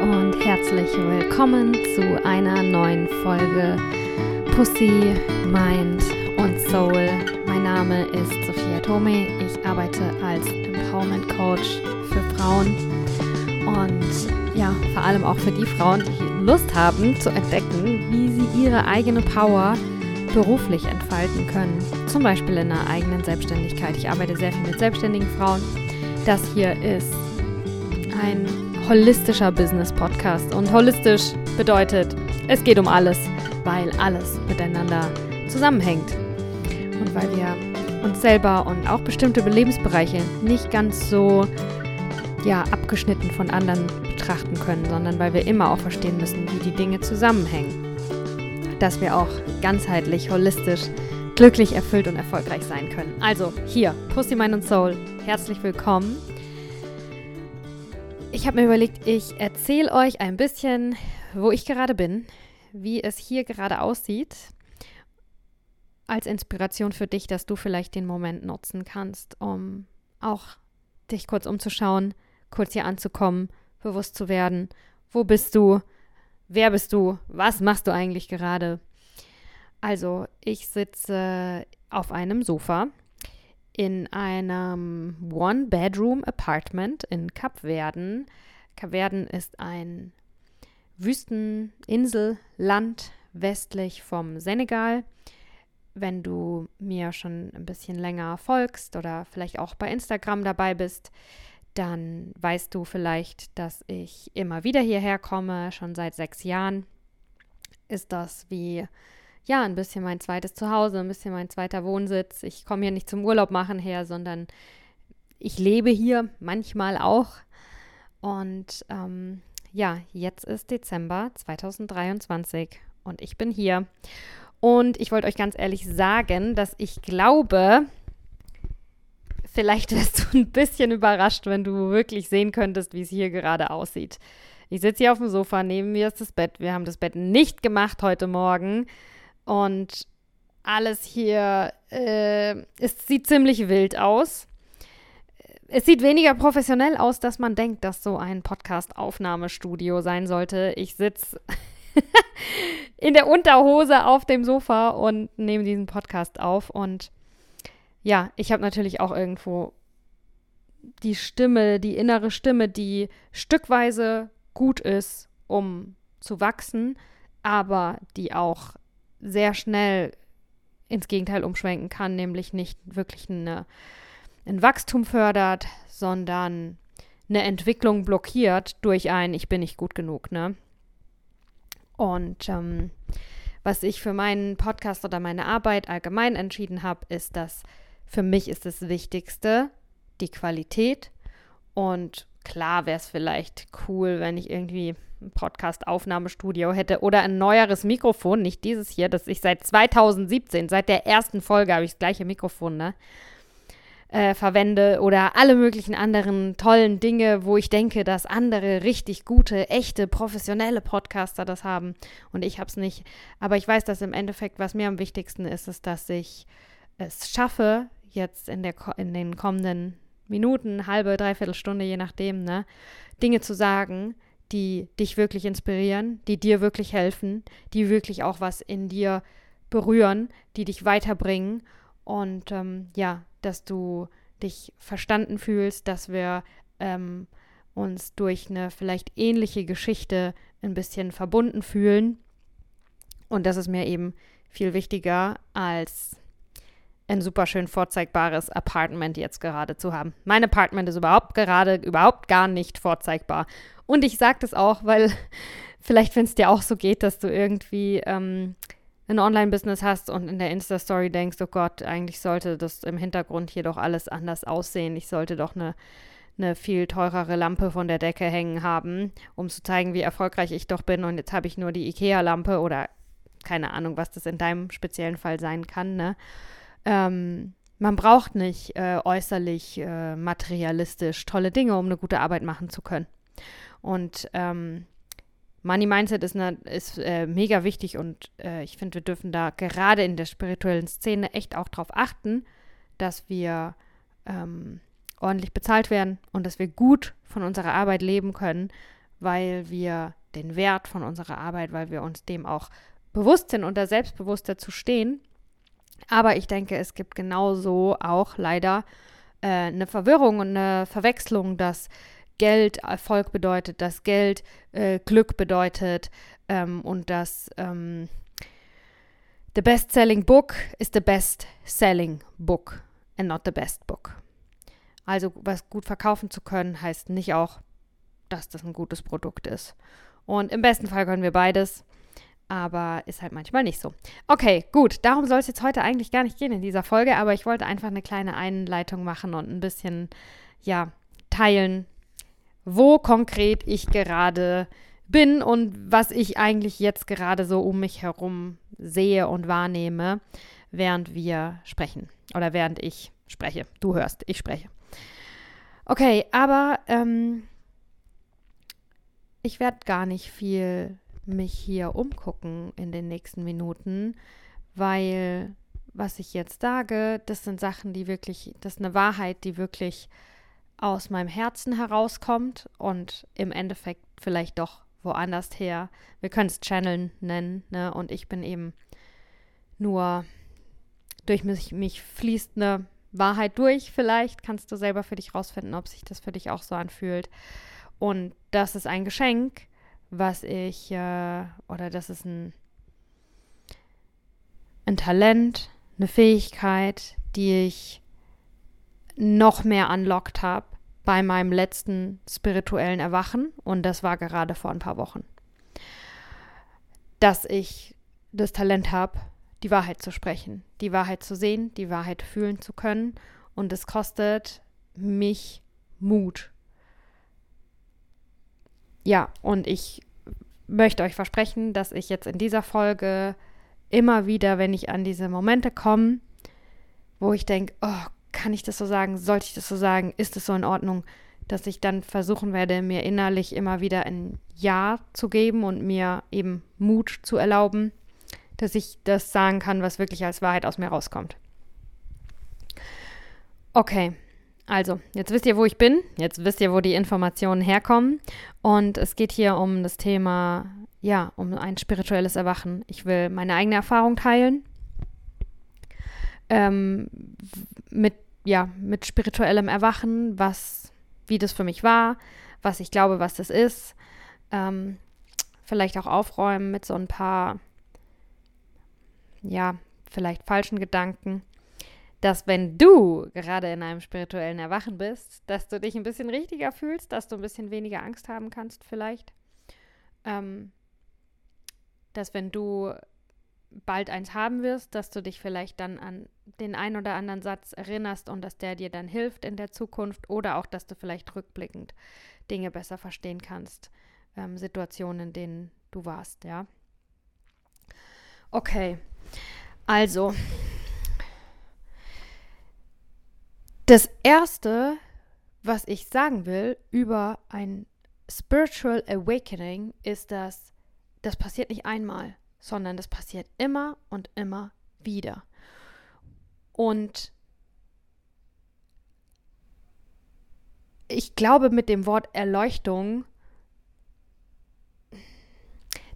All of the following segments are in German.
und herzlich willkommen zu einer neuen Folge Pussy, Mind und Soul. Mein Name ist Sophia Tome. Ich arbeite als Empowerment Coach für Frauen und ja, vor allem auch für die Frauen, die Lust haben zu entdecken, wie sie ihre eigene Power beruflich entfalten können. Zum Beispiel in einer eigenen Selbstständigkeit. Ich arbeite sehr viel mit selbstständigen Frauen. Das hier ist ein holistischer Business-Podcast. Und holistisch bedeutet, es geht um alles, weil alles miteinander zusammenhängt. Und weil wir uns selber und auch bestimmte Lebensbereiche nicht ganz so ja, abgeschnitten von anderen betrachten können, sondern weil wir immer auch verstehen müssen, wie die Dinge zusammenhängen. Dass wir auch ganzheitlich, holistisch, glücklich, erfüllt und erfolgreich sein können. Also hier, Pussy, Mind und Soul, herzlich willkommen ich habe mir überlegt, ich erzähle euch ein bisschen, wo ich gerade bin, wie es hier gerade aussieht, als Inspiration für dich, dass du vielleicht den Moment nutzen kannst, um auch dich kurz umzuschauen, kurz hier anzukommen, bewusst zu werden. Wo bist du? Wer bist du? Was machst du eigentlich gerade? Also, ich sitze auf einem Sofa in einem One-Bedroom-Apartment in Kapverden. Kapverden ist ein Wüsteninselland westlich vom Senegal. Wenn du mir schon ein bisschen länger folgst oder vielleicht auch bei Instagram dabei bist, dann weißt du vielleicht, dass ich immer wieder hierher komme, schon seit sechs Jahren. Ist das wie ja, ein bisschen mein zweites Zuhause, ein bisschen mein zweiter Wohnsitz. Ich komme hier nicht zum Urlaub machen her, sondern ich lebe hier manchmal auch. Und ähm, ja, jetzt ist Dezember 2023 und ich bin hier. Und ich wollte euch ganz ehrlich sagen, dass ich glaube, vielleicht wärst du ein bisschen überrascht, wenn du wirklich sehen könntest, wie es hier gerade aussieht. Ich sitze hier auf dem Sofa, neben mir ist das Bett. Wir haben das Bett nicht gemacht heute Morgen. Und alles hier, äh, es sieht ziemlich wild aus. Es sieht weniger professionell aus, dass man denkt, dass so ein Podcast-Aufnahmestudio sein sollte. Ich sitze in der Unterhose auf dem Sofa und nehme diesen Podcast auf. Und ja, ich habe natürlich auch irgendwo die Stimme, die innere Stimme, die stückweise gut ist, um zu wachsen, aber die auch sehr schnell ins Gegenteil umschwenken kann, nämlich nicht wirklich eine, ein Wachstum fördert, sondern eine Entwicklung blockiert durch ein Ich bin nicht gut genug, ne? Und ähm, was ich für meinen Podcast oder meine Arbeit allgemein entschieden habe, ist, dass für mich ist das Wichtigste die Qualität und klar wäre es vielleicht cool, wenn ich irgendwie Podcast-Aufnahmestudio hätte oder ein neueres Mikrofon, nicht dieses hier, das ich seit 2017, seit der ersten Folge habe ich das gleiche Mikrofon, ne? Äh, verwende oder alle möglichen anderen tollen Dinge, wo ich denke, dass andere richtig gute, echte, professionelle Podcaster das haben und ich habe es nicht. Aber ich weiß, dass im Endeffekt, was mir am wichtigsten ist, ist, dass ich es schaffe, jetzt in, der, in den kommenden Minuten, halbe, dreiviertel Stunde, je nachdem, ne, Dinge zu sagen, die dich wirklich inspirieren, die dir wirklich helfen, die wirklich auch was in dir berühren, die dich weiterbringen und ähm, ja, dass du dich verstanden fühlst, dass wir ähm, uns durch eine vielleicht ähnliche Geschichte ein bisschen verbunden fühlen. Und das ist mir eben viel wichtiger als ein super schön vorzeigbares Apartment jetzt gerade zu haben. Mein Apartment ist überhaupt gerade überhaupt gar nicht vorzeigbar. Und ich sage das auch, weil vielleicht, wenn es dir auch so geht, dass du irgendwie ähm, ein Online-Business hast und in der Insta-Story denkst, oh Gott, eigentlich sollte das im Hintergrund hier doch alles anders aussehen. Ich sollte doch eine, eine viel teurere Lampe von der Decke hängen haben, um zu zeigen, wie erfolgreich ich doch bin. Und jetzt habe ich nur die IKEA-Lampe oder keine Ahnung, was das in deinem speziellen Fall sein kann, ne? Ähm, man braucht nicht äh, äußerlich äh, materialistisch tolle Dinge, um eine gute Arbeit machen zu können. Und ähm, Money Mindset ist, eine, ist äh, mega wichtig und äh, ich finde, wir dürfen da gerade in der spirituellen Szene echt auch darauf achten, dass wir ähm, ordentlich bezahlt werden und dass wir gut von unserer Arbeit leben können, weil wir den Wert von unserer Arbeit, weil wir uns dem auch bewusst sind und da selbstbewusst dazu stehen. Aber ich denke, es gibt genauso auch leider äh, eine Verwirrung und eine Verwechslung, dass Geld Erfolg bedeutet, dass Geld äh, Glück bedeutet ähm, und dass ähm, the best-selling book is the best-selling book and not the best book. Also was gut verkaufen zu können, heißt nicht auch, dass das ein gutes Produkt ist. Und im besten Fall können wir beides, aber ist halt manchmal nicht so. Okay, gut, darum soll es jetzt heute eigentlich gar nicht gehen in dieser Folge, aber ich wollte einfach eine kleine Einleitung machen und ein bisschen, ja, teilen, wo konkret ich gerade bin und was ich eigentlich jetzt gerade so um mich herum sehe und wahrnehme, während wir sprechen oder während ich spreche. Du hörst, ich spreche. Okay, aber ähm, ich werde gar nicht viel mich hier umgucken in den nächsten Minuten, weil was ich jetzt sage, das sind Sachen, die wirklich, das ist eine Wahrheit, die wirklich aus meinem Herzen herauskommt und im Endeffekt vielleicht doch woanders her. Wir können es Channeln nennen, ne? Und ich bin eben nur durch mich, mich fließt eine Wahrheit durch. Vielleicht kannst du selber für dich rausfinden, ob sich das für dich auch so anfühlt. Und das ist ein Geschenk, was ich, äh, oder das ist ein, ein Talent, eine Fähigkeit, die ich noch mehr unlockt habe bei meinem letzten spirituellen Erwachen. Und das war gerade vor ein paar Wochen. Dass ich das Talent habe, die Wahrheit zu sprechen, die Wahrheit zu sehen, die Wahrheit fühlen zu können. Und es kostet mich Mut, ja, und ich möchte euch versprechen, dass ich jetzt in dieser Folge immer wieder, wenn ich an diese Momente komme, wo ich denke, oh, kann ich das so sagen? Sollte ich das so sagen? Ist es so in Ordnung? Dass ich dann versuchen werde, mir innerlich immer wieder ein Ja zu geben und mir eben Mut zu erlauben, dass ich das sagen kann, was wirklich als Wahrheit aus mir rauskommt. Okay, also, jetzt wisst ihr, wo ich bin. Jetzt wisst ihr, wo die Informationen herkommen. Und es geht hier um das Thema, ja, um ein spirituelles Erwachen. Ich will meine eigene Erfahrung teilen. Ähm, mit, ja, mit spirituellem Erwachen, was, wie das für mich war, was ich glaube, was das ist. Ähm, vielleicht auch aufräumen mit so ein paar, ja, vielleicht falschen Gedanken dass wenn du gerade in einem spirituellen Erwachen bist, dass du dich ein bisschen richtiger fühlst, dass du ein bisschen weniger Angst haben kannst vielleicht. Ähm, dass wenn du bald eins haben wirst, dass du dich vielleicht dann an den einen oder anderen Satz erinnerst und dass der dir dann hilft in der Zukunft oder auch, dass du vielleicht rückblickend Dinge besser verstehen kannst, ähm, Situationen, in denen du warst, ja. Okay, also Das Erste, was ich sagen will über ein Spiritual Awakening, ist, dass das passiert nicht einmal, sondern das passiert immer und immer wieder. Und ich glaube, mit dem Wort Erleuchtung,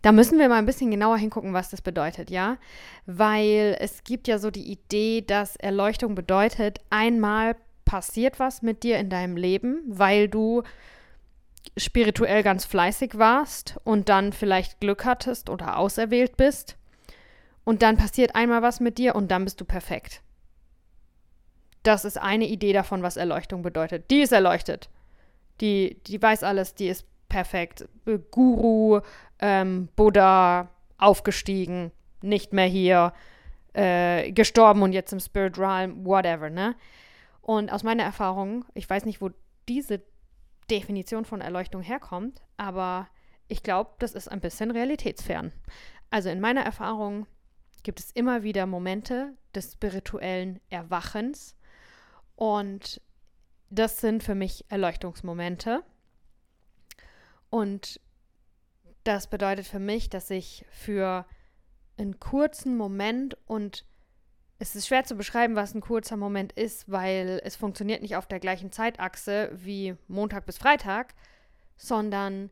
da müssen wir mal ein bisschen genauer hingucken, was das bedeutet, ja? Weil es gibt ja so die Idee, dass Erleuchtung bedeutet, einmal passiert was mit dir in deinem Leben, weil du spirituell ganz fleißig warst und dann vielleicht Glück hattest oder auserwählt bist. Und dann passiert einmal was mit dir und dann bist du perfekt. Das ist eine Idee davon, was Erleuchtung bedeutet. Die ist erleuchtet. Die, die weiß alles, die ist perfekt. Guru, ähm, Buddha, aufgestiegen, nicht mehr hier, äh, gestorben und jetzt im Spirit Realm, whatever, ne? Und aus meiner Erfahrung, ich weiß nicht, wo diese Definition von Erleuchtung herkommt, aber ich glaube, das ist ein bisschen realitätsfern. Also in meiner Erfahrung gibt es immer wieder Momente des spirituellen Erwachens und das sind für mich Erleuchtungsmomente. Und das bedeutet für mich, dass ich für einen kurzen Moment und es ist schwer zu beschreiben, was ein kurzer Moment ist, weil es funktioniert nicht auf der gleichen Zeitachse wie Montag bis Freitag, sondern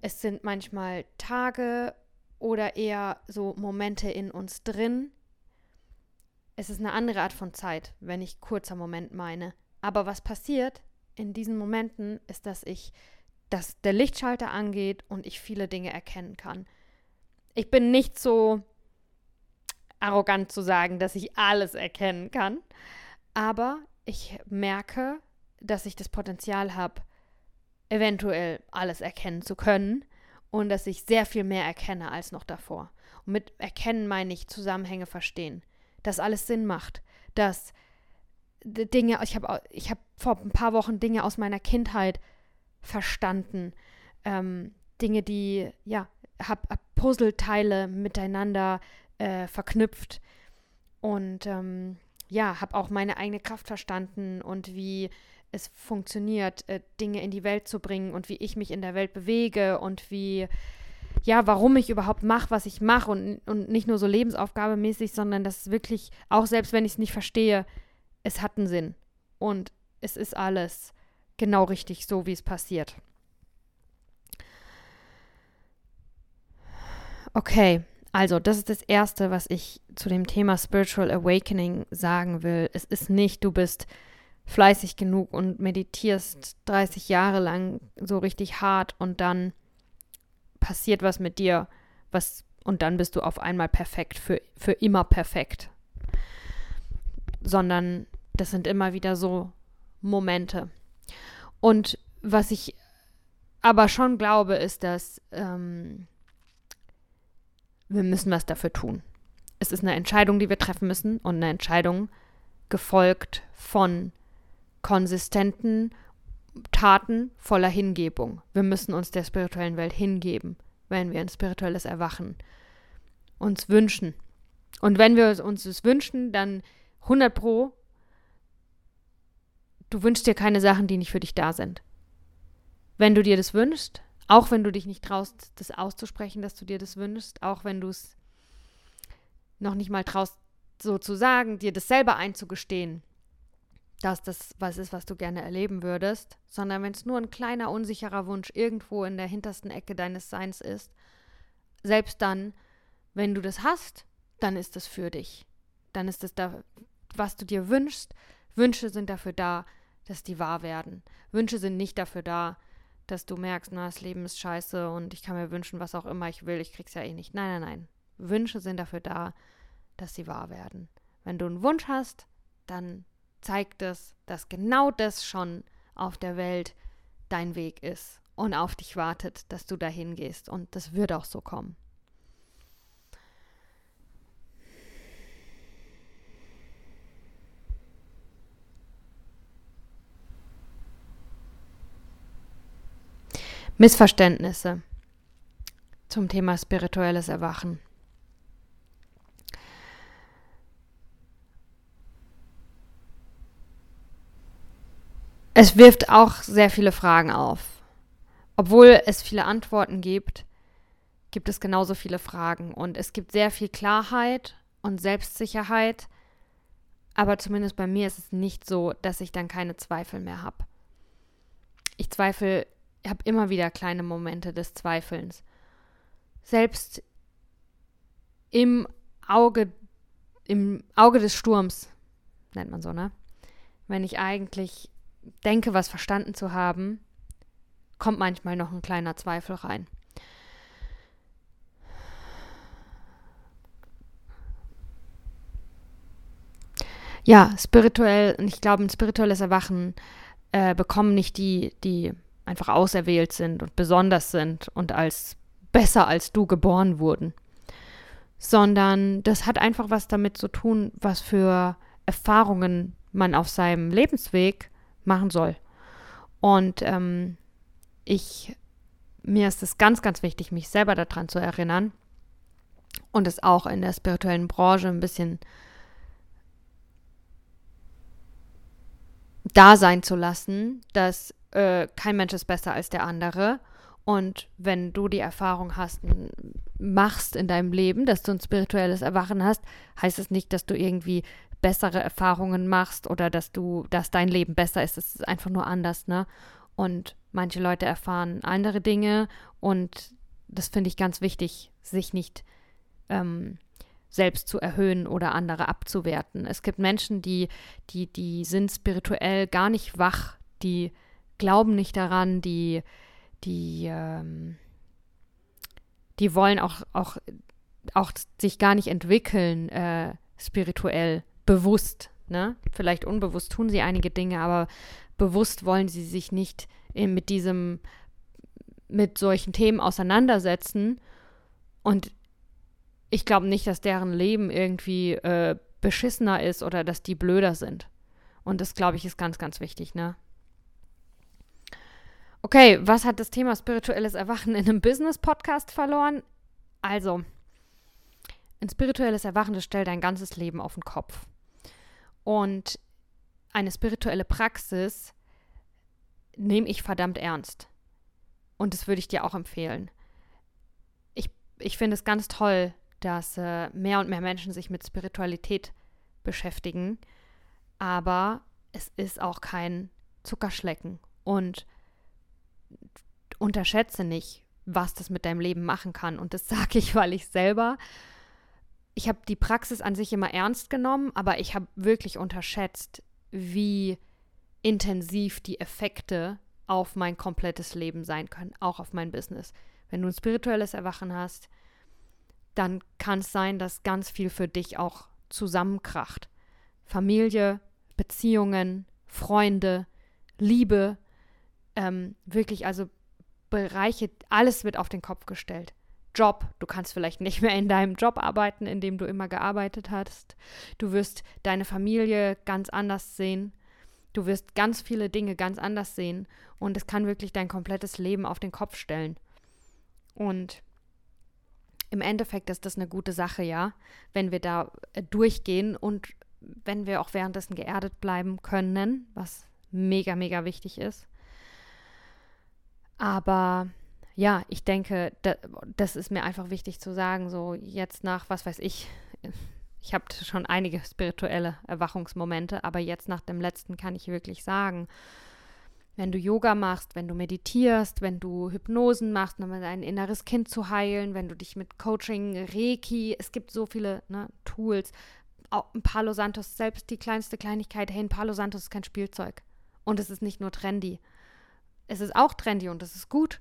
es sind manchmal Tage oder eher so Momente in uns drin. Es ist eine andere Art von Zeit, wenn ich kurzer Moment meine. Aber was passiert in diesen Momenten ist, dass ich, dass der Lichtschalter angeht und ich viele Dinge erkennen kann. Ich bin nicht so arrogant zu sagen, dass ich alles erkennen kann, aber ich merke, dass ich das Potenzial habe, eventuell alles erkennen zu können und dass ich sehr viel mehr erkenne als noch davor. Und mit erkennen meine ich Zusammenhänge verstehen, dass alles Sinn macht, dass Dinge, ich habe ich hab vor ein paar Wochen Dinge aus meiner Kindheit verstanden, ähm, Dinge, die, ja, habe hab Puzzleteile miteinander äh, verknüpft. Und ähm, ja, habe auch meine eigene Kraft verstanden und wie es funktioniert, äh, Dinge in die Welt zu bringen und wie ich mich in der Welt bewege und wie, ja, warum ich überhaupt mache, was ich mache und, und nicht nur so lebensaufgabemäßig, sondern dass wirklich, auch selbst wenn ich es nicht verstehe, es hat einen Sinn. Und es ist alles genau richtig so, wie es passiert. Okay, also das ist das Erste, was ich zu dem Thema Spiritual Awakening sagen will. Es ist nicht, du bist fleißig genug und meditierst 30 Jahre lang so richtig hart und dann passiert was mit dir, was und dann bist du auf einmal perfekt, für, für immer perfekt. Sondern das sind immer wieder so Momente. Und was ich aber schon glaube, ist, dass ähm, wir müssen was dafür tun. Es ist eine Entscheidung, die wir treffen müssen und eine Entscheidung gefolgt von konsistenten Taten voller Hingebung. Wir müssen uns der spirituellen Welt hingeben, wenn wir ein spirituelles Erwachen uns wünschen. Und wenn wir uns es wünschen, dann 100 pro, du wünschst dir keine Sachen, die nicht für dich da sind. Wenn du dir das wünschst, auch wenn du dich nicht traust, das auszusprechen, dass du dir das wünschst, auch wenn du es noch nicht mal traust, so zu sagen, dir das selber einzugestehen, dass das was ist, was du gerne erleben würdest, sondern wenn es nur ein kleiner, unsicherer Wunsch irgendwo in der hintersten Ecke deines Seins ist, selbst dann, wenn du das hast, dann ist es für dich. Dann ist es da, was du dir wünschst. Wünsche sind dafür da, dass die wahr werden. Wünsche sind nicht dafür da, dass du merkst, na, das Leben ist scheiße und ich kann mir wünschen, was auch immer ich will, ich krieg's ja eh nicht. Nein, nein, nein. Wünsche sind dafür da, dass sie wahr werden. Wenn du einen Wunsch hast, dann zeigt es, dass genau das schon auf der Welt dein Weg ist und auf dich wartet, dass du dahin gehst. Und das wird auch so kommen. Missverständnisse zum Thema spirituelles Erwachen. Es wirft auch sehr viele Fragen auf. Obwohl es viele Antworten gibt, gibt es genauso viele Fragen. Und es gibt sehr viel Klarheit und Selbstsicherheit. Aber zumindest bei mir ist es nicht so, dass ich dann keine Zweifel mehr habe. Ich zweifle ich habe immer wieder kleine Momente des Zweifelns. Selbst im Auge, im Auge des Sturms, nennt man so, ne? Wenn ich eigentlich denke, was verstanden zu haben, kommt manchmal noch ein kleiner Zweifel rein. Ja, spirituell, ich glaube, ein spirituelles Erwachen äh, bekommen nicht die, die einfach auserwählt sind und besonders sind und als besser als du geboren wurden, sondern das hat einfach was damit zu tun, was für Erfahrungen man auf seinem Lebensweg machen soll. Und ähm, ich, mir ist es ganz, ganz wichtig, mich selber daran zu erinnern und es auch in der spirituellen Branche ein bisschen da sein zu lassen, dass äh, kein Mensch ist besser als der andere. Und wenn du die Erfahrung hast, machst in deinem Leben, dass du ein spirituelles Erwachen hast, heißt es nicht, dass du irgendwie bessere Erfahrungen machst oder dass du, dass dein Leben besser ist. Es ist einfach nur anders, ne? Und manche Leute erfahren andere Dinge und das finde ich ganz wichtig, sich nicht ähm, selbst zu erhöhen oder andere abzuwerten. Es gibt Menschen, die, die, die sind spirituell gar nicht wach, die glauben nicht daran, die, die, ähm, die wollen auch, auch, auch sich gar nicht entwickeln, äh, spirituell, bewusst. Ne? Vielleicht unbewusst tun sie einige Dinge, aber bewusst wollen sie sich nicht in, mit diesem, mit solchen Themen auseinandersetzen. Und ich glaube nicht, dass deren Leben irgendwie äh, beschissener ist oder dass die blöder sind. Und das, glaube ich, ist ganz, ganz wichtig, ne? Okay, was hat das Thema spirituelles Erwachen in einem Business-Podcast verloren? Also, ein spirituelles Erwachen, das stellt dein ganzes Leben auf den Kopf. Und eine spirituelle Praxis nehme ich verdammt ernst. Und das würde ich dir auch empfehlen. Ich, ich finde es ganz toll, dass äh, mehr und mehr Menschen sich mit Spiritualität beschäftigen. Aber es ist auch kein Zuckerschlecken. Und unterschätze nicht, was das mit deinem Leben machen kann. Und das sage ich, weil ich selber, ich habe die Praxis an sich immer ernst genommen, aber ich habe wirklich unterschätzt, wie intensiv die Effekte auf mein komplettes Leben sein können, auch auf mein Business. Wenn du ein spirituelles Erwachen hast, dann kann es sein, dass ganz viel für dich auch zusammenkracht. Familie, Beziehungen, Freunde, Liebe, ähm, wirklich also Bereiche, alles wird auf den Kopf gestellt. Job, du kannst vielleicht nicht mehr in deinem Job arbeiten, in dem du immer gearbeitet hast. Du wirst deine Familie ganz anders sehen. Du wirst ganz viele Dinge ganz anders sehen und es kann wirklich dein komplettes Leben auf den Kopf stellen. Und im Endeffekt ist das eine gute Sache, ja, wenn wir da äh, durchgehen und wenn wir auch währenddessen geerdet bleiben können, was mega, mega wichtig ist. Aber ja, ich denke, da, das ist mir einfach wichtig zu sagen, so jetzt nach, was weiß ich, ich habe schon einige spirituelle Erwachungsmomente, aber jetzt nach dem letzten kann ich wirklich sagen, wenn du Yoga machst, wenn du meditierst, wenn du Hypnosen machst, um dein inneres Kind zu heilen, wenn du dich mit Coaching, Reiki, es gibt so viele ne, Tools. Auch ein Palo Santos, selbst die kleinste Kleinigkeit, hey, ein Palo Santos ist kein Spielzeug. Und es ist nicht nur trendy. Es ist auch trendy und es ist gut.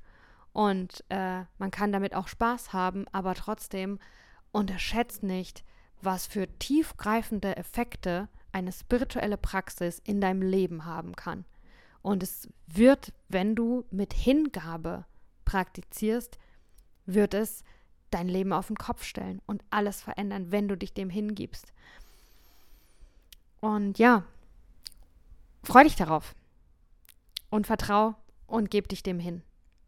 Und äh, man kann damit auch Spaß haben, aber trotzdem unterschätzt nicht, was für tiefgreifende Effekte eine spirituelle Praxis in deinem Leben haben kann. Und es wird, wenn du mit Hingabe praktizierst, wird es dein Leben auf den Kopf stellen und alles verändern, wenn du dich dem hingibst. Und ja, freu dich darauf und vertrau und geb dich dem hin.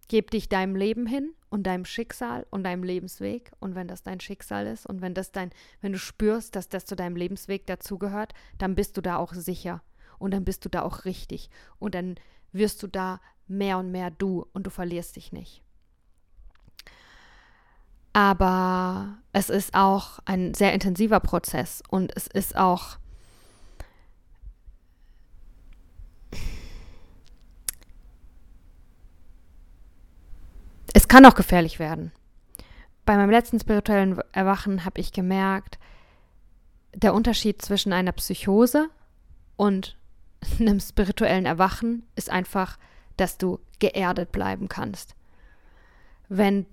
Geb dich deinem Leben hin und deinem Schicksal und deinem Lebensweg. Und wenn das dein Schicksal ist und wenn das dein, wenn du spürst, dass das zu deinem Lebensweg dazugehört, dann bist du da auch sicher und dann bist du da auch richtig und dann wirst du da mehr und mehr du und du verlierst dich nicht. Aber es ist auch ein sehr intensiver Prozess und es ist auch es kann auch gefährlich werden. Bei meinem letzten spirituellen Erwachen habe ich gemerkt, der Unterschied zwischen einer Psychose und einem spirituellen Erwachen ist einfach, dass du geerdet bleiben kannst. Wenn,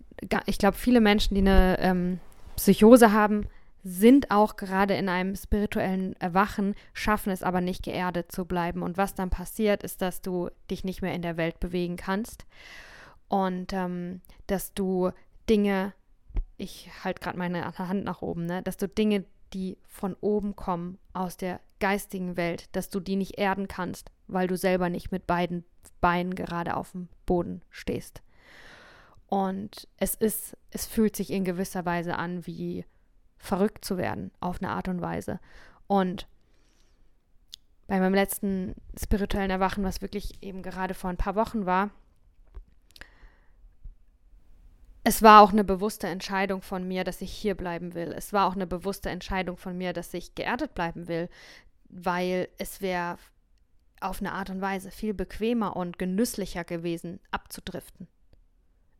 ich glaube, viele Menschen, die eine ähm, Psychose haben, sind auch gerade in einem spirituellen Erwachen, schaffen es aber nicht geerdet zu bleiben. Und was dann passiert, ist, dass du dich nicht mehr in der Welt bewegen kannst und ähm, dass du Dinge, ich halte gerade meine Hand nach oben, ne, dass du Dinge, die von oben kommen, aus der geistigen Welt, dass du die nicht erden kannst, weil du selber nicht mit beiden Beinen gerade auf dem Boden stehst. Und es ist, es fühlt sich in gewisser Weise an, wie verrückt zu werden, auf eine Art und Weise. Und bei meinem letzten spirituellen Erwachen, was wirklich eben gerade vor ein paar Wochen war, es war auch eine bewusste Entscheidung von mir, dass ich hier bleiben will. Es war auch eine bewusste Entscheidung von mir, dass ich geerdet bleiben will, weil es wäre auf eine Art und Weise viel bequemer und genüsslicher gewesen, abzudriften.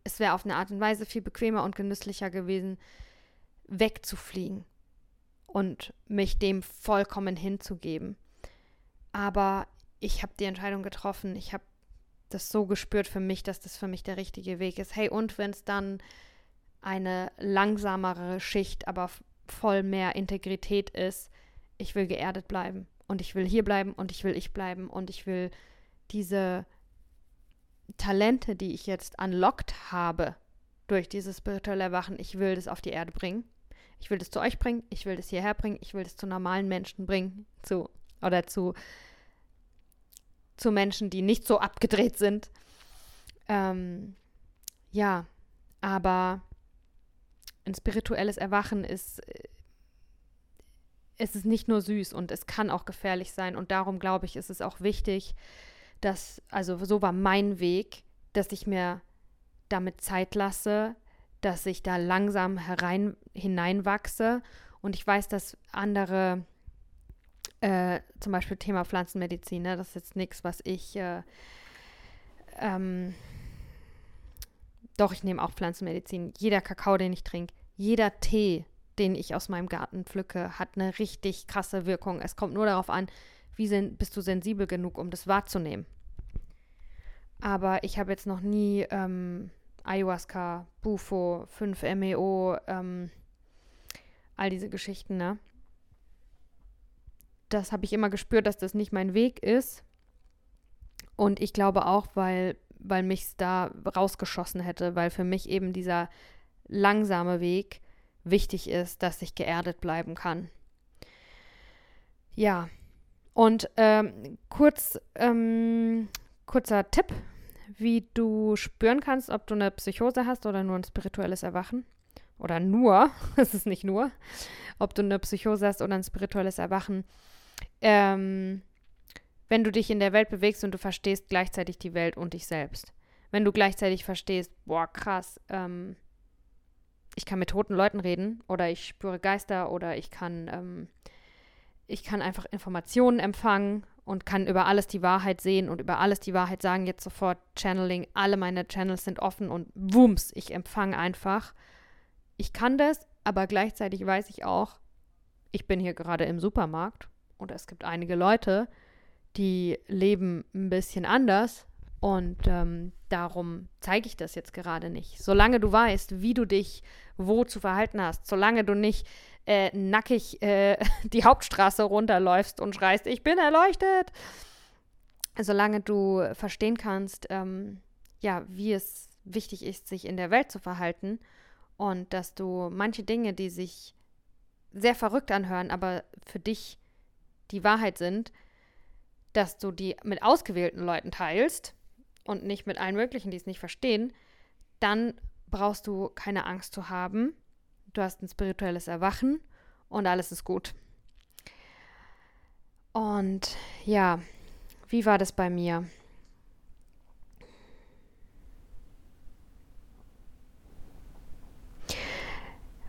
Es wäre auf eine Art und Weise viel bequemer und genüsslicher gewesen, wegzufliegen und mich dem vollkommen hinzugeben. Aber ich habe die Entscheidung getroffen, ich habe das so gespürt für mich, dass das für mich der richtige Weg ist. Hey, und wenn es dann eine langsamere Schicht, aber voll mehr Integrität ist, ich will geerdet bleiben und ich will hier bleiben und ich will ich bleiben und ich will diese Talente, die ich jetzt unlocked habe durch dieses spirituelle Erwachen, ich will das auf die Erde bringen. Ich will das zu euch bringen, ich will das hierher bringen, ich will das zu normalen Menschen bringen, zu oder zu zu Menschen, die nicht so abgedreht sind. Ähm, ja, aber ein spirituelles Erwachen ist, äh, es nicht nur süß und es kann auch gefährlich sein. Und darum glaube ich, ist es auch wichtig, dass, also so war mein Weg, dass ich mir damit Zeit lasse, dass ich da langsam herein, hineinwachse. Und ich weiß, dass andere, äh, zum Beispiel Thema Pflanzenmedizin, ne, das ist jetzt nichts, was ich, äh, ähm, doch, ich nehme auch Pflanzenmedizin. Jeder Kakao, den ich trinke, jeder Tee, den ich aus meinem Garten pflücke, hat eine richtig krasse Wirkung. Es kommt nur darauf an, wie bist du sensibel genug, um das wahrzunehmen. Aber ich habe jetzt noch nie ähm, Ayahuasca, Bufo, 5-MeO, ähm, all diese Geschichten, ne? Das habe ich immer gespürt, dass das nicht mein Weg ist. Und ich glaube auch, weil, weil mich es da rausgeschossen hätte, weil für mich eben dieser langsame Weg wichtig ist, dass ich geerdet bleiben kann. Ja, und ähm, kurz, ähm, kurzer Tipp, wie du spüren kannst, ob du eine Psychose hast oder nur ein spirituelles Erwachen. Oder nur, es ist nicht nur, ob du eine Psychose hast oder ein spirituelles Erwachen. Ähm, wenn du dich in der Welt bewegst und du verstehst gleichzeitig die Welt und dich selbst. Wenn du gleichzeitig verstehst, boah, krass, ähm, ich kann mit toten Leuten reden oder ich spüre Geister oder ich kann, ähm, ich kann einfach Informationen empfangen und kann über alles die Wahrheit sehen und über alles die Wahrheit sagen, jetzt sofort Channeling, alle meine Channels sind offen und wumms, ich empfange einfach. Ich kann das, aber gleichzeitig weiß ich auch, ich bin hier gerade im Supermarkt und es gibt einige Leute, die leben ein bisschen anders und ähm, darum zeige ich das jetzt gerade nicht. Solange du weißt, wie du dich wo zu verhalten hast, solange du nicht äh, nackig äh, die Hauptstraße runterläufst und schreist, ich bin erleuchtet, solange du verstehen kannst, ähm, ja, wie es wichtig ist, sich in der Welt zu verhalten und dass du manche Dinge, die sich sehr verrückt anhören, aber für dich die Wahrheit sind, dass du die mit ausgewählten Leuten teilst und nicht mit allen möglichen, die es nicht verstehen, dann brauchst du keine Angst zu haben. Du hast ein spirituelles Erwachen und alles ist gut. Und ja, wie war das bei mir?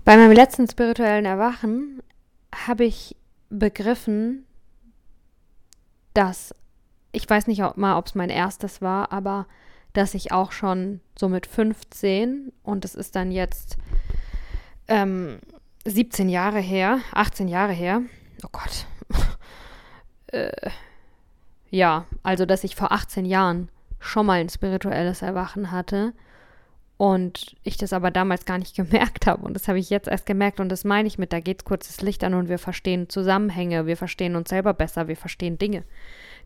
Bei meinem letzten spirituellen Erwachen habe ich begriffen, dass ich weiß nicht mal, ob es mein erstes war, aber dass ich auch schon so mit 15 und es ist dann jetzt ähm, 17 Jahre her, 18 Jahre her, oh Gott, äh, ja, also dass ich vor 18 Jahren schon mal ein spirituelles Erwachen hatte und ich das aber damals gar nicht gemerkt habe und das habe ich jetzt erst gemerkt und das meine ich mit, da geht kurz das Licht an und wir verstehen Zusammenhänge, wir verstehen uns selber besser, wir verstehen Dinge.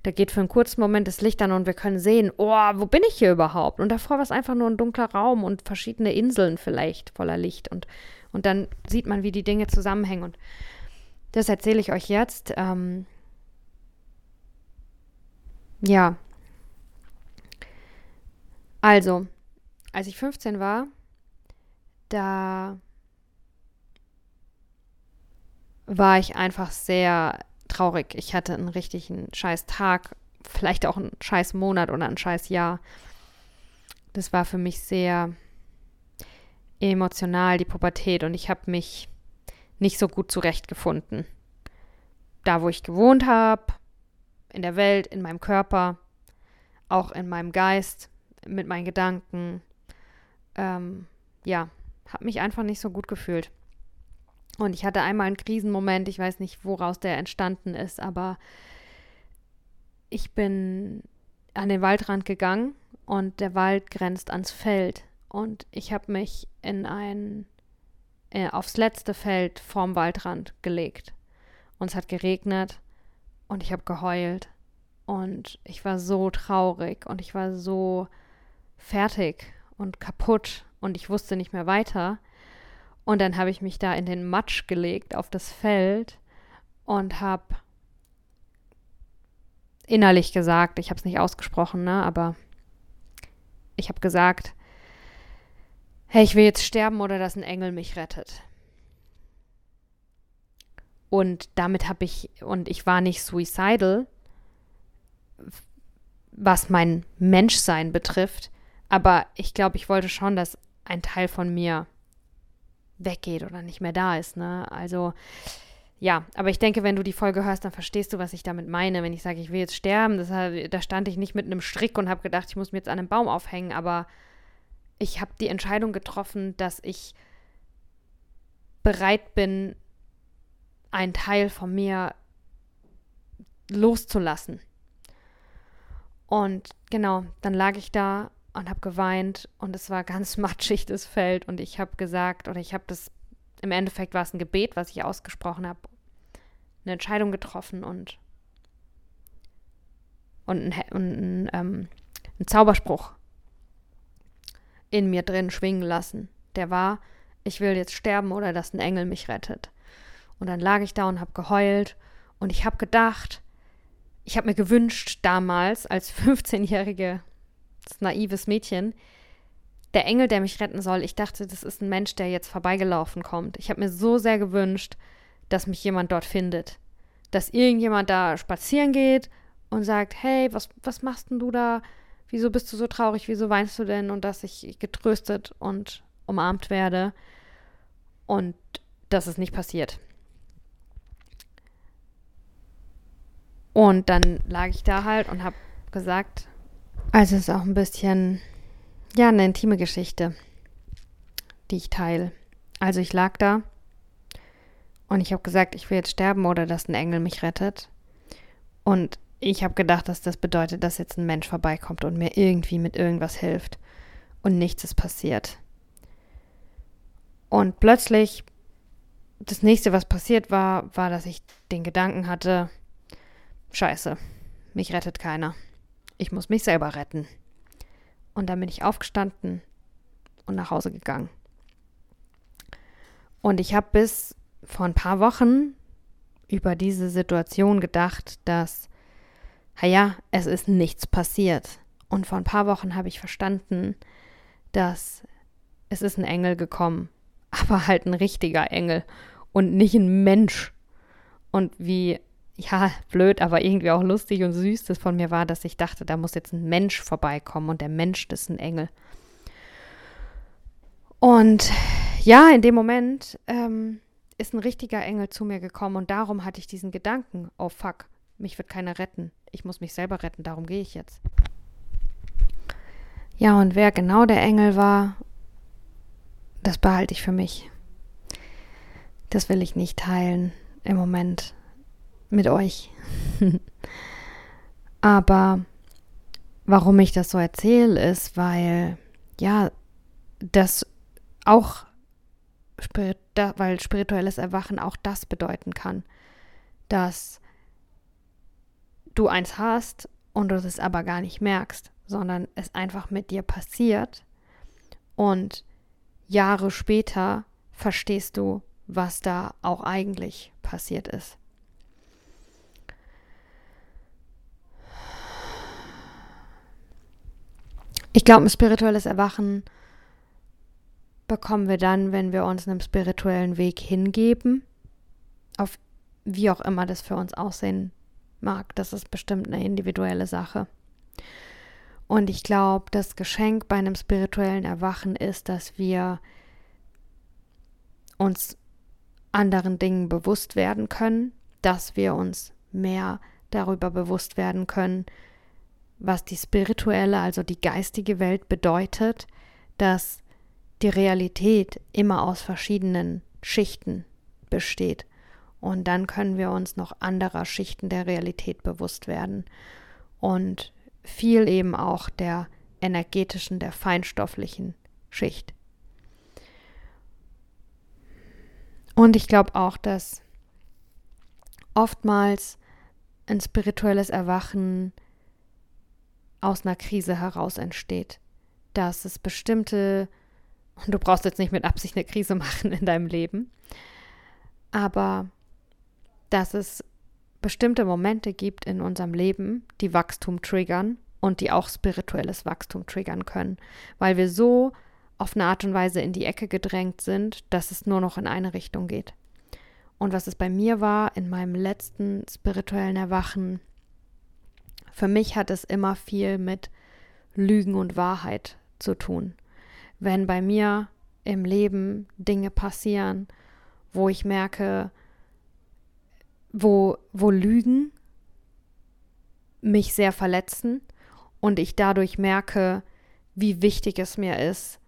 Da geht für einen kurzen Moment das Licht an und wir können sehen, oh, wo bin ich hier überhaupt? Und davor war es einfach nur ein dunkler Raum und verschiedene Inseln vielleicht voller Licht. Und, und dann sieht man, wie die Dinge zusammenhängen. Und das erzähle ich euch jetzt. Ähm, ja. Also, als ich 15 war, da war ich einfach sehr traurig. Ich hatte einen richtigen scheiß Tag, vielleicht auch einen scheiß Monat oder ein scheiß Jahr. Das war für mich sehr emotional, die Pubertät, und ich habe mich nicht so gut zurechtgefunden. Da, wo ich gewohnt habe, in der Welt, in meinem Körper, auch in meinem Geist, mit meinen Gedanken. Ähm, ja, habe mich einfach nicht so gut gefühlt. Und ich hatte einmal einen Krisenmoment, ich weiß nicht, woraus der entstanden ist, aber ich bin an den Waldrand gegangen und der Wald grenzt ans Feld. Und ich habe mich in ein, äh, aufs letzte Feld vorm Waldrand gelegt. Und es hat geregnet und ich habe geheult. Und ich war so traurig und ich war so fertig und kaputt und ich wusste nicht mehr weiter. Und dann habe ich mich da in den Matsch gelegt auf das Feld und habe innerlich gesagt, ich habe es nicht ausgesprochen, ne, aber ich habe gesagt, hey, ich will jetzt sterben oder dass ein Engel mich rettet. Und damit habe ich, und ich war nicht suicidal, was mein Menschsein betrifft, aber ich glaube, ich wollte schon, dass ein Teil von mir weggeht oder nicht mehr da ist. Ne? Also ja, aber ich denke, wenn du die Folge hörst, dann verstehst du, was ich damit meine. Wenn ich sage, ich will jetzt sterben, das, da stand ich nicht mit einem Strick und habe gedacht, ich muss mir jetzt an einem Baum aufhängen, aber ich habe die Entscheidung getroffen, dass ich bereit bin, einen Teil von mir loszulassen. Und genau, dann lag ich da und habe geweint und es war ganz matschig das Feld und ich habe gesagt oder ich habe das im Endeffekt war es ein Gebet, was ich ausgesprochen habe, eine Entscheidung getroffen und und ein, und ein, ähm, ein Zauberspruch in mir drin schwingen lassen. Der war, ich will jetzt sterben oder dass ein Engel mich rettet. Und dann lag ich da und habe geheult und ich habe gedacht, ich habe mir gewünscht damals als 15-jährige naives Mädchen, der Engel, der mich retten soll, ich dachte, das ist ein Mensch, der jetzt vorbeigelaufen kommt. Ich habe mir so sehr gewünscht, dass mich jemand dort findet. Dass irgendjemand da spazieren geht und sagt, hey, was, was machst denn du da? Wieso bist du so traurig? Wieso weinst du denn? Und dass ich getröstet und umarmt werde. Und das ist nicht passiert. Und dann lag ich da halt und habe gesagt, also es ist auch ein bisschen ja, eine intime Geschichte, die ich teile. Also ich lag da und ich habe gesagt, ich will jetzt sterben oder dass ein Engel mich rettet. Und ich habe gedacht, dass das bedeutet, dass jetzt ein Mensch vorbeikommt und mir irgendwie mit irgendwas hilft. Und nichts ist passiert. Und plötzlich, das nächste, was passiert war, war, dass ich den Gedanken hatte, scheiße, mich rettet keiner. Ich muss mich selber retten. Und dann bin ich aufgestanden und nach Hause gegangen. Und ich habe bis vor ein paar Wochen über diese Situation gedacht, dass, naja, es ist nichts passiert. Und vor ein paar Wochen habe ich verstanden, dass es ist ein Engel gekommen, aber halt ein richtiger Engel und nicht ein Mensch. Und wie ja, blöd, aber irgendwie auch lustig und süß das von mir war, dass ich dachte, da muss jetzt ein Mensch vorbeikommen und der Mensch ist ein Engel. Und ja, in dem Moment ähm, ist ein richtiger Engel zu mir gekommen und darum hatte ich diesen Gedanken, oh fuck, mich wird keiner retten. Ich muss mich selber retten, darum gehe ich jetzt. Ja, und wer genau der Engel war, das behalte ich für mich. Das will ich nicht teilen im Moment mit euch. Aber warum ich das so erzähle, ist, weil ja, das auch weil spirituelles Erwachen auch das bedeuten kann, dass du eins hast und du es aber gar nicht merkst, sondern es einfach mit dir passiert und Jahre später verstehst du, was da auch eigentlich passiert ist. Ich glaube, ein spirituelles Erwachen bekommen wir dann, wenn wir uns einem spirituellen Weg hingeben, auf wie auch immer das für uns aussehen mag. Das ist bestimmt eine individuelle Sache. Und ich glaube, das Geschenk bei einem spirituellen Erwachen ist, dass wir uns anderen Dingen bewusst werden können, dass wir uns mehr darüber bewusst werden können, was die spirituelle, also die geistige Welt bedeutet, dass die Realität immer aus verschiedenen Schichten besteht. Und dann können wir uns noch anderer Schichten der Realität bewusst werden. Und viel eben auch der energetischen, der feinstofflichen Schicht. Und ich glaube auch, dass oftmals ein spirituelles Erwachen aus einer Krise heraus entsteht. Dass es bestimmte, und du brauchst jetzt nicht mit Absicht eine Krise machen in deinem Leben, aber dass es bestimmte Momente gibt in unserem Leben, die Wachstum triggern und die auch spirituelles Wachstum triggern können, weil wir so auf eine Art und Weise in die Ecke gedrängt sind, dass es nur noch in eine Richtung geht. Und was es bei mir war in meinem letzten spirituellen Erwachen, für mich hat es immer viel mit Lügen und Wahrheit zu tun. Wenn bei mir im Leben Dinge passieren, wo ich merke, wo, wo Lügen mich sehr verletzen und ich dadurch merke, wie wichtig es mir ist,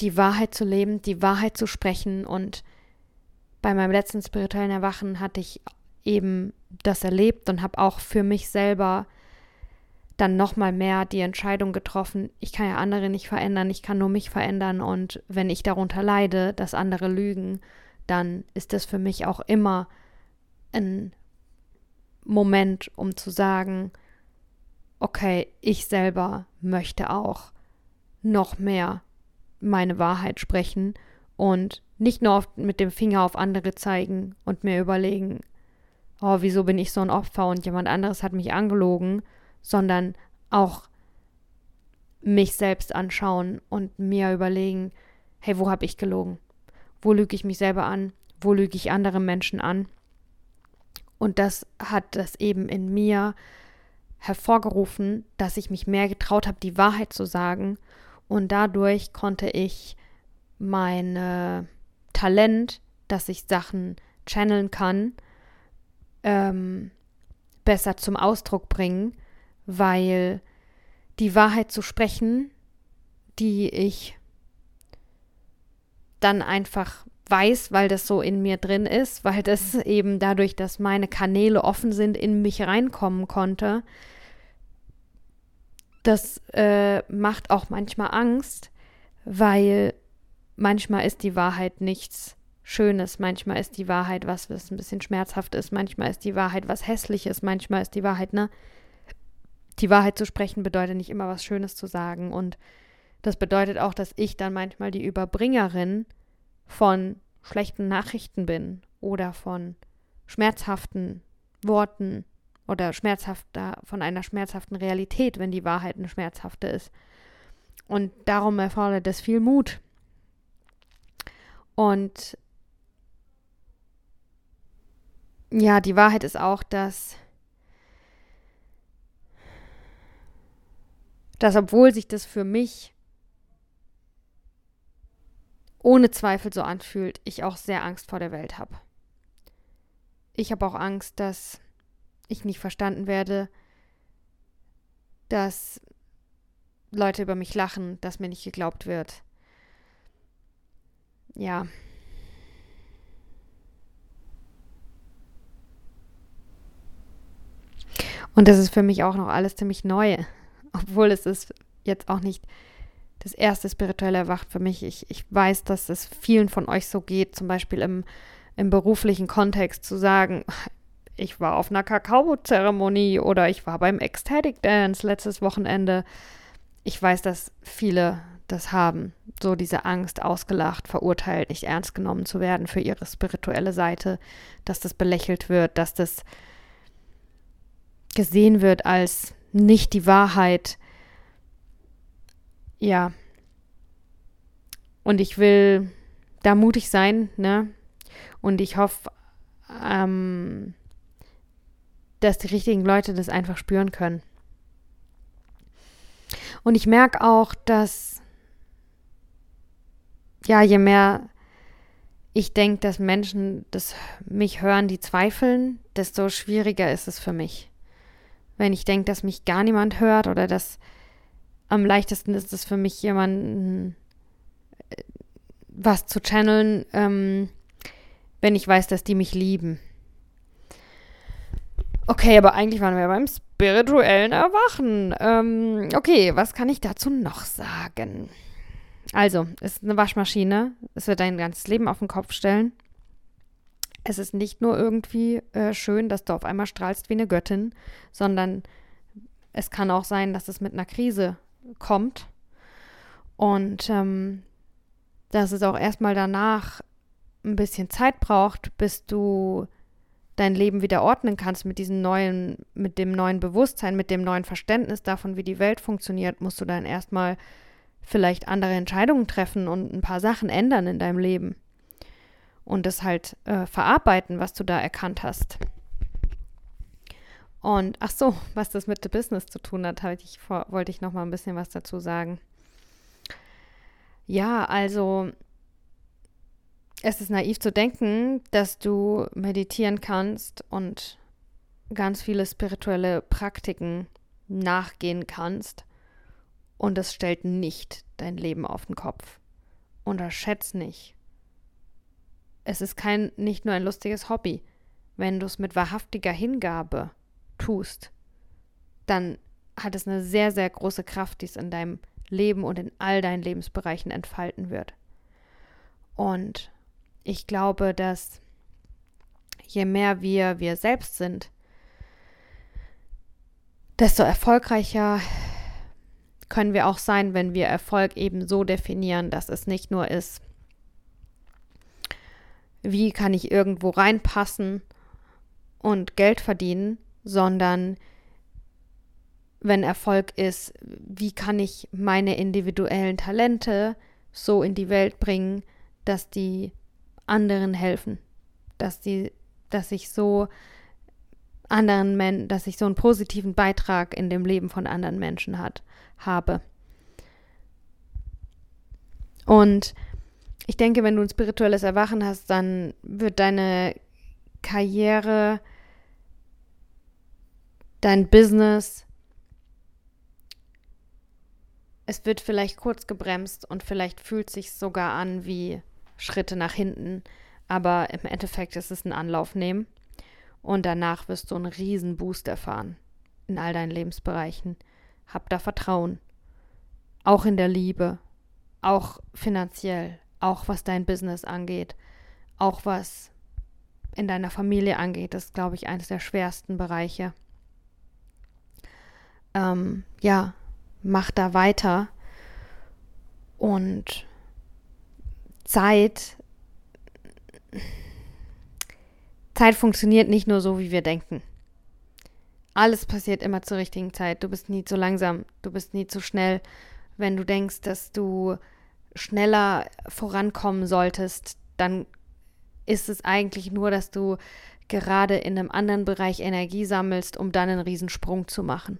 die Wahrheit zu leben, die Wahrheit zu sprechen. Und bei meinem letzten spirituellen Erwachen hatte ich eben das erlebt und habe auch für mich selber dann nochmal mehr die Entscheidung getroffen, ich kann ja andere nicht verändern, ich kann nur mich verändern und wenn ich darunter leide, dass andere lügen, dann ist das für mich auch immer ein Moment, um zu sagen, okay, ich selber möchte auch noch mehr meine Wahrheit sprechen und nicht nur auf, mit dem Finger auf andere zeigen und mir überlegen, oh, wieso bin ich so ein Opfer und jemand anderes hat mich angelogen, sondern auch mich selbst anschauen und mir überlegen, hey, wo habe ich gelogen? Wo lüge ich mich selber an? Wo lüge ich andere Menschen an? Und das hat das eben in mir hervorgerufen, dass ich mich mehr getraut habe, die Wahrheit zu sagen und dadurch konnte ich mein Talent, dass ich Sachen channeln kann, ähm, besser zum Ausdruck bringen, weil die Wahrheit zu sprechen, die ich dann einfach weiß, weil das so in mir drin ist, weil das eben dadurch, dass meine Kanäle offen sind, in mich reinkommen konnte, das äh, macht auch manchmal Angst, weil manchmal ist die Wahrheit nichts Schönes, manchmal ist die Wahrheit was, was ein bisschen schmerzhaft ist, manchmal ist die Wahrheit was Hässliches, manchmal ist die Wahrheit, ne? Die Wahrheit zu sprechen bedeutet nicht immer was Schönes zu sagen und das bedeutet auch, dass ich dann manchmal die Überbringerin von schlechten Nachrichten bin oder von schmerzhaften Worten oder schmerzhafter, von einer schmerzhaften Realität, wenn die Wahrheit eine schmerzhafte ist. Und darum erfordert es viel Mut. Und ja, die Wahrheit ist auch, dass, dass obwohl sich das für mich ohne Zweifel so anfühlt, ich auch sehr Angst vor der Welt habe. Ich habe auch Angst, dass ich nicht verstanden werde, dass Leute über mich lachen, dass mir nicht geglaubt wird. Ja. Und das ist für mich auch noch alles ziemlich neu, obwohl es ist jetzt auch nicht das erste spirituelle Erwacht für mich. Ich, ich weiß, dass es vielen von euch so geht, zum Beispiel im, im beruflichen Kontext zu sagen, ich war auf einer Kakao-Zeremonie oder ich war beim Ecstatic Dance letztes Wochenende. Ich weiß, dass viele das haben, so diese Angst, ausgelacht, verurteilt, nicht ernst genommen zu werden für ihre spirituelle Seite, dass das belächelt wird, dass das gesehen wird als nicht die Wahrheit. Ja. Und ich will da mutig sein, ne? Und ich hoffe, ähm, dass die richtigen Leute das einfach spüren können. Und ich merke auch, dass ja, je mehr ich denke, dass Menschen das mich hören, die zweifeln, desto schwieriger ist es für mich. Wenn ich denke, dass mich gar niemand hört oder dass am leichtesten ist es für mich, jemanden äh, was zu channeln, ähm, wenn ich weiß, dass die mich lieben. Okay, aber eigentlich waren wir beim spirituellen Erwachen. Ähm, okay, was kann ich dazu noch sagen? Also, es ist eine Waschmaschine. Es wird dein ganzes Leben auf den Kopf stellen. Es ist nicht nur irgendwie äh, schön, dass du auf einmal strahlst wie eine Göttin, sondern es kann auch sein, dass es mit einer Krise kommt. Und ähm, dass es auch erstmal danach ein bisschen Zeit braucht, bis du dein Leben wieder ordnen kannst mit diesem neuen, mit dem neuen Bewusstsein, mit dem neuen Verständnis davon, wie die Welt funktioniert, musst du dann erstmal vielleicht andere Entscheidungen treffen und ein paar Sachen ändern in deinem Leben. Und das halt äh, verarbeiten, was du da erkannt hast. Und ach so, was das mit The Business zu tun hat, ich vor, wollte ich noch mal ein bisschen was dazu sagen. Ja, also es ist naiv zu denken, dass du meditieren kannst und ganz viele spirituelle Praktiken nachgehen kannst und es stellt nicht dein Leben auf den Kopf. Unterschätz nicht. Es ist kein nicht nur ein lustiges Hobby. Wenn du es mit wahrhaftiger Hingabe tust, dann hat es eine sehr, sehr große Kraft, die es in deinem Leben und in all deinen Lebensbereichen entfalten wird. Und ich glaube, dass je mehr wir wir selbst sind, desto erfolgreicher können wir auch sein, wenn wir Erfolg eben so definieren, dass es nicht nur ist, wie kann ich irgendwo reinpassen und Geld verdienen, sondern wenn Erfolg ist, wie kann ich meine individuellen Talente so in die Welt bringen, dass die anderen helfen, dass die, dass ich so anderen Menschen, dass ich so einen positiven Beitrag in dem Leben von anderen Menschen hat, habe. Und ich denke, wenn du ein spirituelles Erwachen hast, dann wird deine Karriere, dein Business, es wird vielleicht kurz gebremst und vielleicht fühlt sich sogar an wie Schritte nach hinten, aber im Endeffekt ist es ein Anlauf nehmen und danach wirst du einen riesen Boost erfahren in all deinen Lebensbereichen. Hab da Vertrauen, auch in der Liebe, auch finanziell, auch was dein Business angeht, auch was in deiner Familie angeht. Das ist, glaube ich, eines der schwersten Bereiche. Ähm, ja, mach da weiter und Zeit, Zeit funktioniert nicht nur so, wie wir denken. Alles passiert immer zur richtigen Zeit. Du bist nie zu langsam, du bist nie zu schnell. Wenn du denkst, dass du schneller vorankommen solltest, dann ist es eigentlich nur, dass du gerade in einem anderen Bereich Energie sammelst, um dann einen Riesensprung zu machen.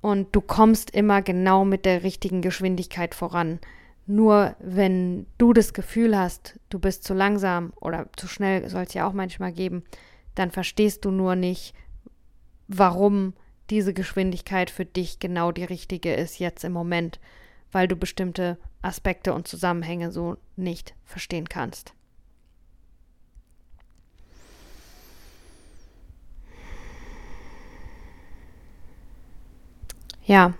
Und du kommst immer genau mit der richtigen Geschwindigkeit voran. Nur wenn du das Gefühl hast, du bist zu langsam oder zu schnell, soll es ja auch manchmal geben, dann verstehst du nur nicht, warum diese Geschwindigkeit für dich genau die richtige ist jetzt im Moment, weil du bestimmte Aspekte und Zusammenhänge so nicht verstehen kannst. Ja,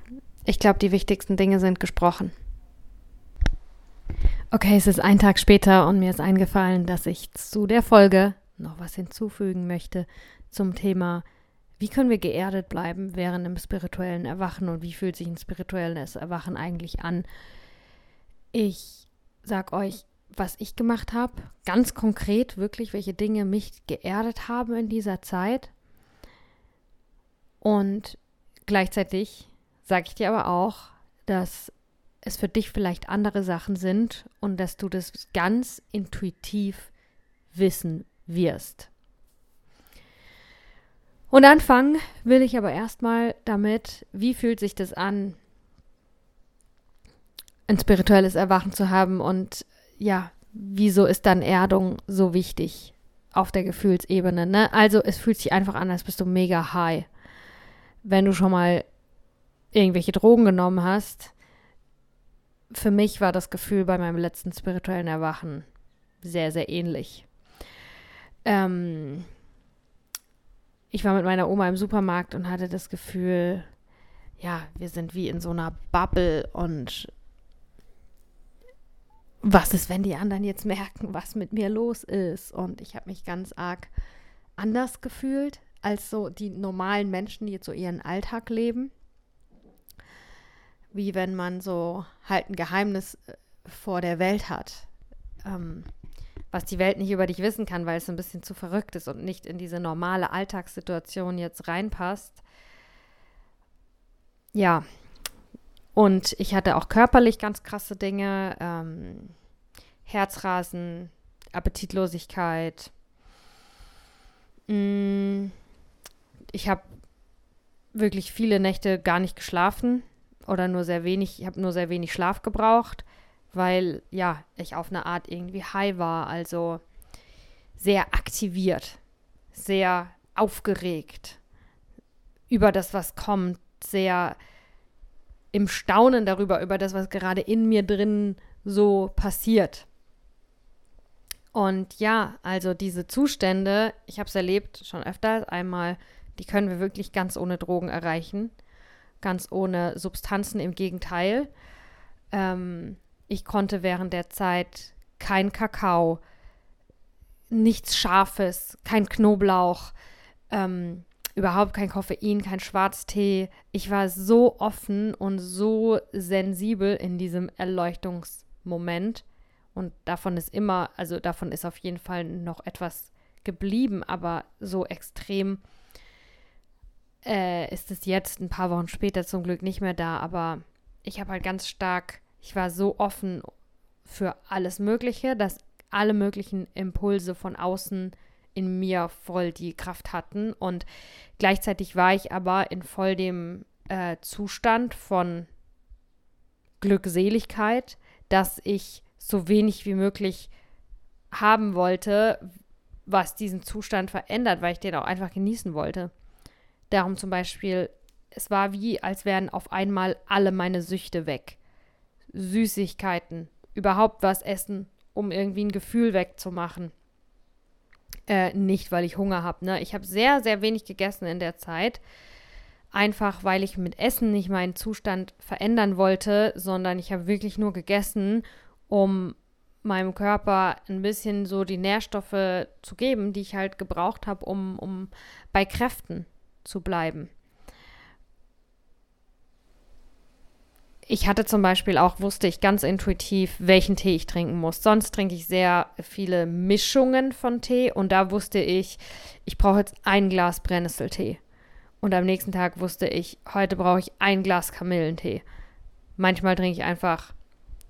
ich glaube, die wichtigsten Dinge sind gesprochen. Okay, es ist ein Tag später und mir ist eingefallen, dass ich zu der Folge noch was hinzufügen möchte zum Thema, wie können wir geerdet bleiben während im spirituellen Erwachen und wie fühlt sich ein spirituelles Erwachen eigentlich an. Ich sag euch, was ich gemacht habe, ganz konkret wirklich, welche Dinge mich geerdet haben in dieser Zeit. Und gleichzeitig sage ich dir aber auch, dass es für dich vielleicht andere Sachen sind und dass du das ganz intuitiv wissen wirst. Und anfangen will ich aber erstmal damit, wie fühlt sich das an, ein spirituelles Erwachen zu haben und ja, wieso ist dann Erdung so wichtig auf der Gefühlsebene? Ne? Also es fühlt sich einfach an, als bist du mega high. Wenn du schon mal irgendwelche Drogen genommen hast, für mich war das Gefühl bei meinem letzten spirituellen Erwachen sehr, sehr ähnlich. Ähm, ich war mit meiner Oma im Supermarkt und hatte das Gefühl, ja, wir sind wie in so einer Bubble und was ist, wenn die anderen jetzt merken, was mit mir los ist? Und ich habe mich ganz arg anders gefühlt als so die normalen Menschen, die jetzt so ihren Alltag leben. Wie wenn man so halt ein Geheimnis äh, vor der Welt hat, ähm, was die Welt nicht über dich wissen kann, weil es ein bisschen zu verrückt ist und nicht in diese normale Alltagssituation jetzt reinpasst. Ja, und ich hatte auch körperlich ganz krasse Dinge. Ähm, Herzrasen, Appetitlosigkeit. Mm, ich habe wirklich viele Nächte gar nicht geschlafen oder nur sehr wenig, ich habe nur sehr wenig Schlaf gebraucht, weil ja, ich auf eine Art irgendwie high war, also sehr aktiviert, sehr aufgeregt über das, was kommt, sehr im Staunen darüber, über das, was gerade in mir drin so passiert. Und ja, also diese Zustände, ich habe es erlebt schon öfter einmal, die können wir wirklich ganz ohne Drogen erreichen, ganz ohne Substanzen, im Gegenteil. Ähm, ich konnte während der Zeit kein Kakao, nichts Scharfes, kein Knoblauch, ähm, überhaupt kein Koffein, kein Schwarztee. Ich war so offen und so sensibel in diesem Erleuchtungsmoment. Und davon ist immer, also davon ist auf jeden Fall noch etwas geblieben, aber so extrem äh, ist es jetzt ein paar Wochen später zum Glück nicht mehr da. Aber ich habe halt ganz stark, ich war so offen für alles Mögliche, dass alle möglichen Impulse von außen in mir voll die Kraft hatten. Und gleichzeitig war ich aber in voll dem äh, Zustand von Glückseligkeit, dass ich so wenig wie möglich haben wollte, was diesen Zustand verändert, weil ich den auch einfach genießen wollte. Darum zum Beispiel, es war wie, als wären auf einmal alle meine Süchte weg. Süßigkeiten, überhaupt was essen, um irgendwie ein Gefühl wegzumachen. Äh, nicht, weil ich Hunger habe. Ne? Ich habe sehr, sehr wenig gegessen in der Zeit. Einfach, weil ich mit Essen nicht meinen Zustand verändern wollte, sondern ich habe wirklich nur gegessen, um meinem Körper ein bisschen so die Nährstoffe zu geben, die ich halt gebraucht habe, um, um bei Kräften zu bleiben. Ich hatte zum Beispiel auch, wusste ich ganz intuitiv, welchen Tee ich trinken muss. Sonst trinke ich sehr viele Mischungen von Tee und da wusste ich, ich brauche jetzt ein Glas Brennnesseltee. Und am nächsten Tag wusste ich, heute brauche ich ein Glas Kamillentee. Manchmal trinke ich einfach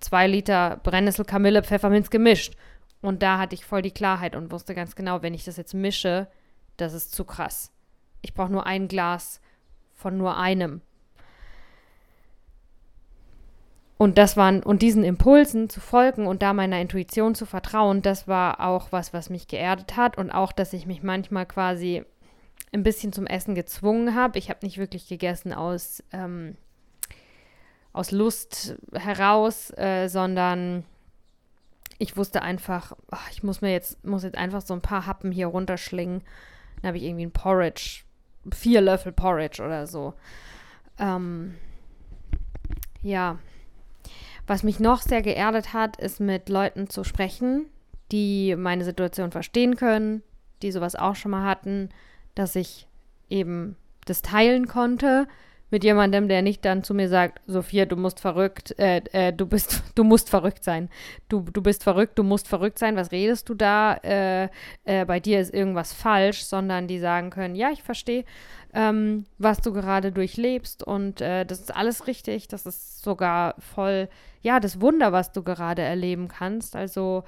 zwei Liter Brennnessel, Kamille, Pfefferminz gemischt. Und da hatte ich voll die Klarheit und wusste ganz genau, wenn ich das jetzt mische, das ist zu krass. Ich brauche nur ein Glas von nur einem. Und das waren, und diesen Impulsen zu folgen und da meiner Intuition zu vertrauen, das war auch was, was mich geerdet hat und auch, dass ich mich manchmal quasi ein bisschen zum Essen gezwungen habe. Ich habe nicht wirklich gegessen aus ähm, aus Lust heraus, äh, sondern ich wusste einfach, ach, ich muss mir jetzt, muss jetzt einfach so ein paar Happen hier runterschlingen. Dann habe ich irgendwie ein Porridge, vier Löffel Porridge oder so. Ähm, ja. Was mich noch sehr geerdet hat, ist mit Leuten zu sprechen, die meine Situation verstehen können, die sowas auch schon mal hatten, dass ich eben das teilen konnte mit jemandem, der nicht dann zu mir sagt, Sophia, du musst verrückt, äh, äh, du bist, du musst verrückt sein. Du, du bist verrückt, du musst verrückt sein, was redest du da? Äh, äh, bei dir ist irgendwas falsch, sondern die sagen können, ja, ich verstehe, ähm, was du gerade durchlebst und äh, das ist alles richtig, das ist sogar voll, ja, das Wunder, was du gerade erleben kannst. Also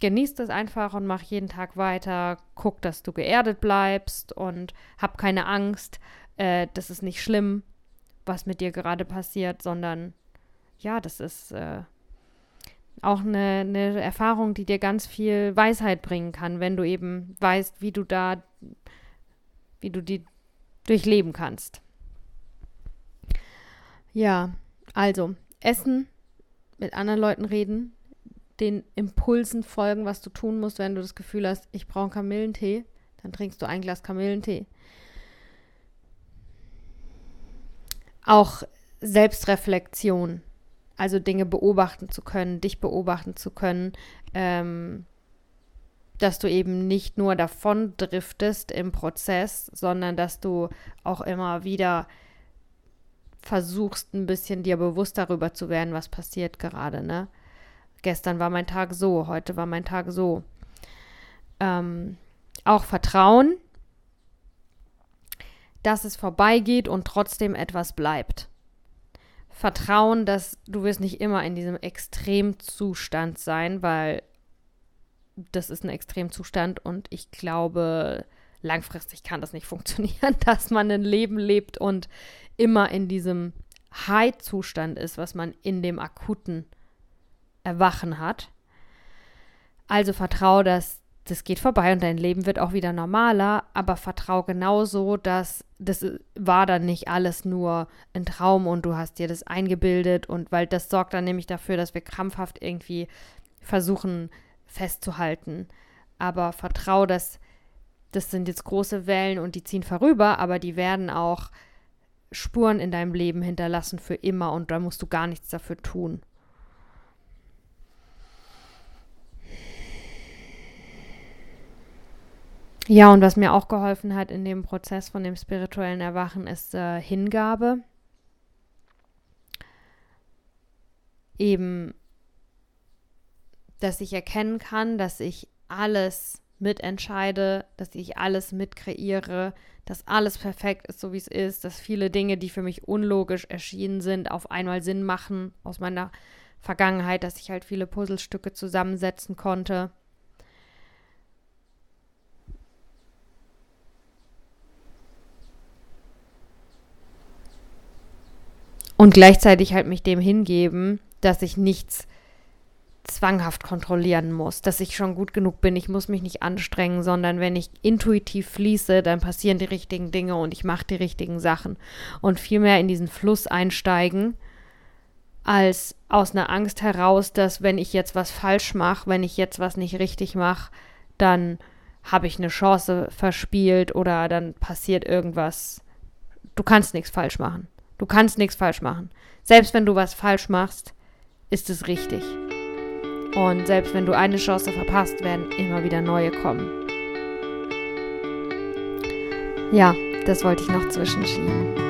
genieß das einfach und mach jeden Tag weiter, guck, dass du geerdet bleibst und hab keine Angst äh, das ist nicht schlimm, was mit dir gerade passiert, sondern ja, das ist, äh, auch eine, eine Erfahrung, die dir ganz viel Weisheit bringen kann, wenn du eben weißt, wie du da, wie du die durchleben kannst. Ja, also Essen, mit anderen Leuten reden, den Impulsen folgen, was du tun musst, wenn du das Gefühl hast, ich brauche Kamillentee, dann trinkst du ein Glas Kamillentee. Auch Selbstreflexion, also Dinge beobachten zu können, dich beobachten zu können, ähm, dass du eben nicht nur davon driftest im Prozess, sondern dass du auch immer wieder versuchst, ein bisschen dir bewusst darüber zu werden, was passiert gerade, ne? Gestern war mein Tag so, heute war mein Tag so. Ähm, auch Vertrauen, dass es vorbeigeht und trotzdem etwas bleibt. Vertrauen, dass du wirst nicht immer in diesem Extremzustand sein, weil das ist ein Extremzustand und ich glaube, langfristig kann das nicht funktionieren, dass man ein Leben lebt und immer in diesem High-Zustand ist, was man in dem akuten Erwachen hat. Also vertraue, dass das geht vorbei und dein Leben wird auch wieder normaler, aber vertraue genauso, dass das war dann nicht alles nur ein Traum und du hast dir das eingebildet und weil das sorgt dann nämlich dafür, dass wir krampfhaft irgendwie versuchen festzuhalten. Aber vertraue, dass das sind jetzt große Wellen und die ziehen vorüber, aber die werden auch Spuren in deinem Leben hinterlassen für immer und da musst du gar nichts dafür tun. Ja, und was mir auch geholfen hat in dem Prozess von dem spirituellen Erwachen ist äh, Hingabe. Eben, dass ich erkennen kann, dass ich alles mitentscheide, dass ich alles mitkreiere, dass alles perfekt ist, so wie es ist, dass viele Dinge, die für mich unlogisch erschienen sind, auf einmal Sinn machen aus meiner Vergangenheit, dass ich halt viele Puzzlestücke zusammensetzen konnte. Und gleichzeitig halt mich dem hingeben, dass ich nichts zwanghaft kontrollieren muss, dass ich schon gut genug bin, ich muss mich nicht anstrengen, sondern wenn ich intuitiv fließe, dann passieren die richtigen Dinge und ich mache die richtigen Sachen und viel mehr in diesen Fluss einsteigen, als aus einer Angst heraus, dass wenn ich jetzt was falsch mache, wenn ich jetzt was nicht richtig mache, dann habe ich eine Chance verspielt oder dann passiert irgendwas. Du kannst nichts falsch machen. Du kannst nichts falsch machen. Selbst wenn du was falsch machst, ist es richtig. Und selbst wenn du eine Chance verpasst, werden immer wieder neue kommen. Ja, das wollte ich noch zwischenschieben.